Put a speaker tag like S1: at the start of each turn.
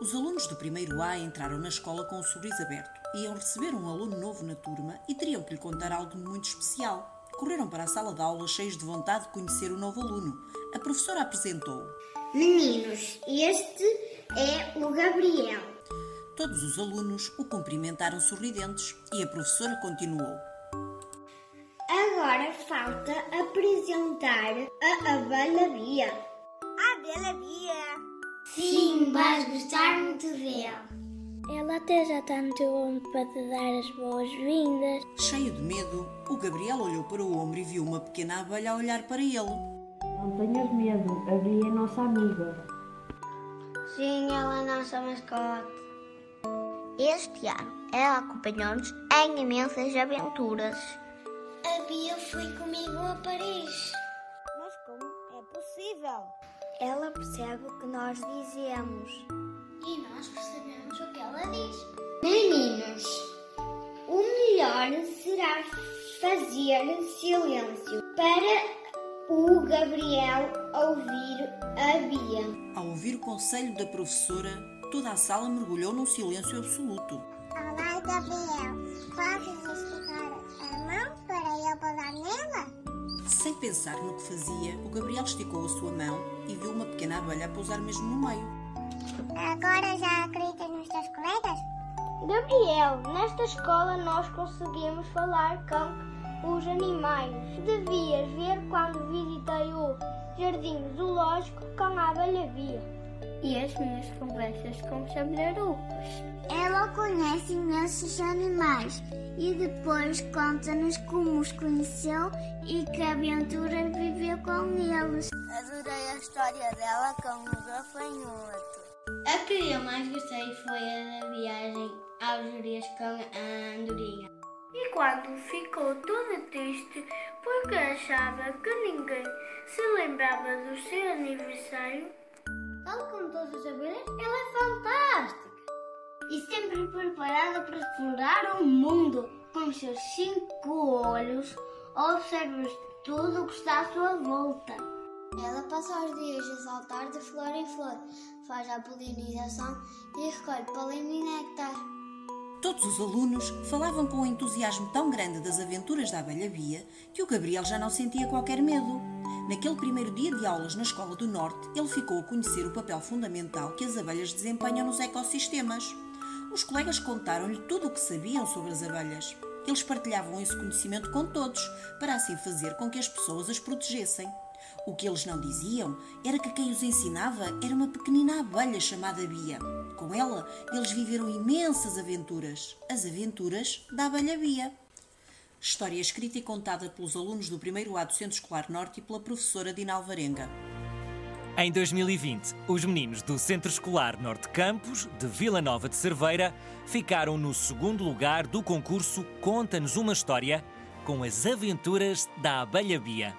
S1: Os alunos do primeiro A entraram na escola com o sorriso aberto. Iam receber um aluno novo na turma e teriam que lhe contar algo muito especial. Correram para a sala de aula cheios de vontade de conhecer o novo aluno. A professora apresentou.
S2: Meninos, este é o Gabriel.
S1: Todos os alunos o cumprimentaram sorridentes e a professora continuou.
S2: Agora falta apresentar a abelha Bia.
S3: A abelha Bia.
S2: Sim, vais gostar muito dela.
S4: Ela até já está no teu ombro para te dar as boas-vindas.
S1: Cheio de medo, o Gabriel olhou para o ombro e viu uma pequena abelha a olhar para ele.
S5: Não tenhas medo, a Bia é nossa amiga.
S3: Sim, ela é nossa mascote. Este ano, ela acompanhou-nos em imensas aventuras.
S2: A Bia foi comigo a Paris.
S3: Mas como é possível?
S2: Ela percebe o que nós dizemos. E nós percebemos o que ela diz. Meninos, o melhor será fazer silêncio para o Gabriel ouvir a Bia.
S1: Ao ouvir o conselho da professora, toda a sala mergulhou num silêncio absoluto.
S3: Olá, Gabriel. Podes
S1: Sem pensar no que fazia, o Gabriel esticou a sua mão e viu uma pequena abelha pousar mesmo no meio.
S3: Agora já acreditas nos teus colegas?
S2: Gabriel, nesta escola nós conseguimos falar com os animais. Devias ver quando visitei o jardim zoológico com a abelha Bia. E as minhas conversas com os abelharucos.
S3: Ela conhece imensos animais e depois conta-nos como os conheceu e que aventuras viveu com eles. Adorei a história dela com o gafanhoto.
S2: A que eu mais gostei foi a da viagem aos Jurias com a andorinha. E quando ficou toda triste porque achava que ninguém se lembrava do seu aniversário, tal como todas as abelhas, ela é fantástica e sempre preparada para explorar o mundo. Com os seus cinco olhos, observa tudo o que está à sua volta.
S3: Ela passa os dias a saltar de flor em flor, faz a polinização e recolhe pólen e néctar.
S1: Todos os alunos falavam com um entusiasmo tão grande das aventuras da abelha Bia que o Gabriel já não sentia qualquer medo. Naquele primeiro dia de aulas na Escola do Norte, ele ficou a conhecer o papel fundamental que as abelhas desempenham nos ecossistemas. Os colegas contaram-lhe tudo o que sabiam sobre as abelhas. Eles partilhavam esse conhecimento com todos, para assim fazer com que as pessoas as protegessem. O que eles não diziam era que quem os ensinava era uma pequenina abelha chamada Bia. Com ela, eles viveram imensas aventuras, as aventuras da abelha Bia. História escrita e contada pelos alunos do primeiro A do Centro Escolar Norte e pela professora Dina Alvarenga.
S6: Em 2020, os meninos do Centro Escolar Norte Campos, de Vila Nova de Cerveira, ficaram no segundo lugar do concurso Conta-nos uma História com as aventuras da abelha Bia.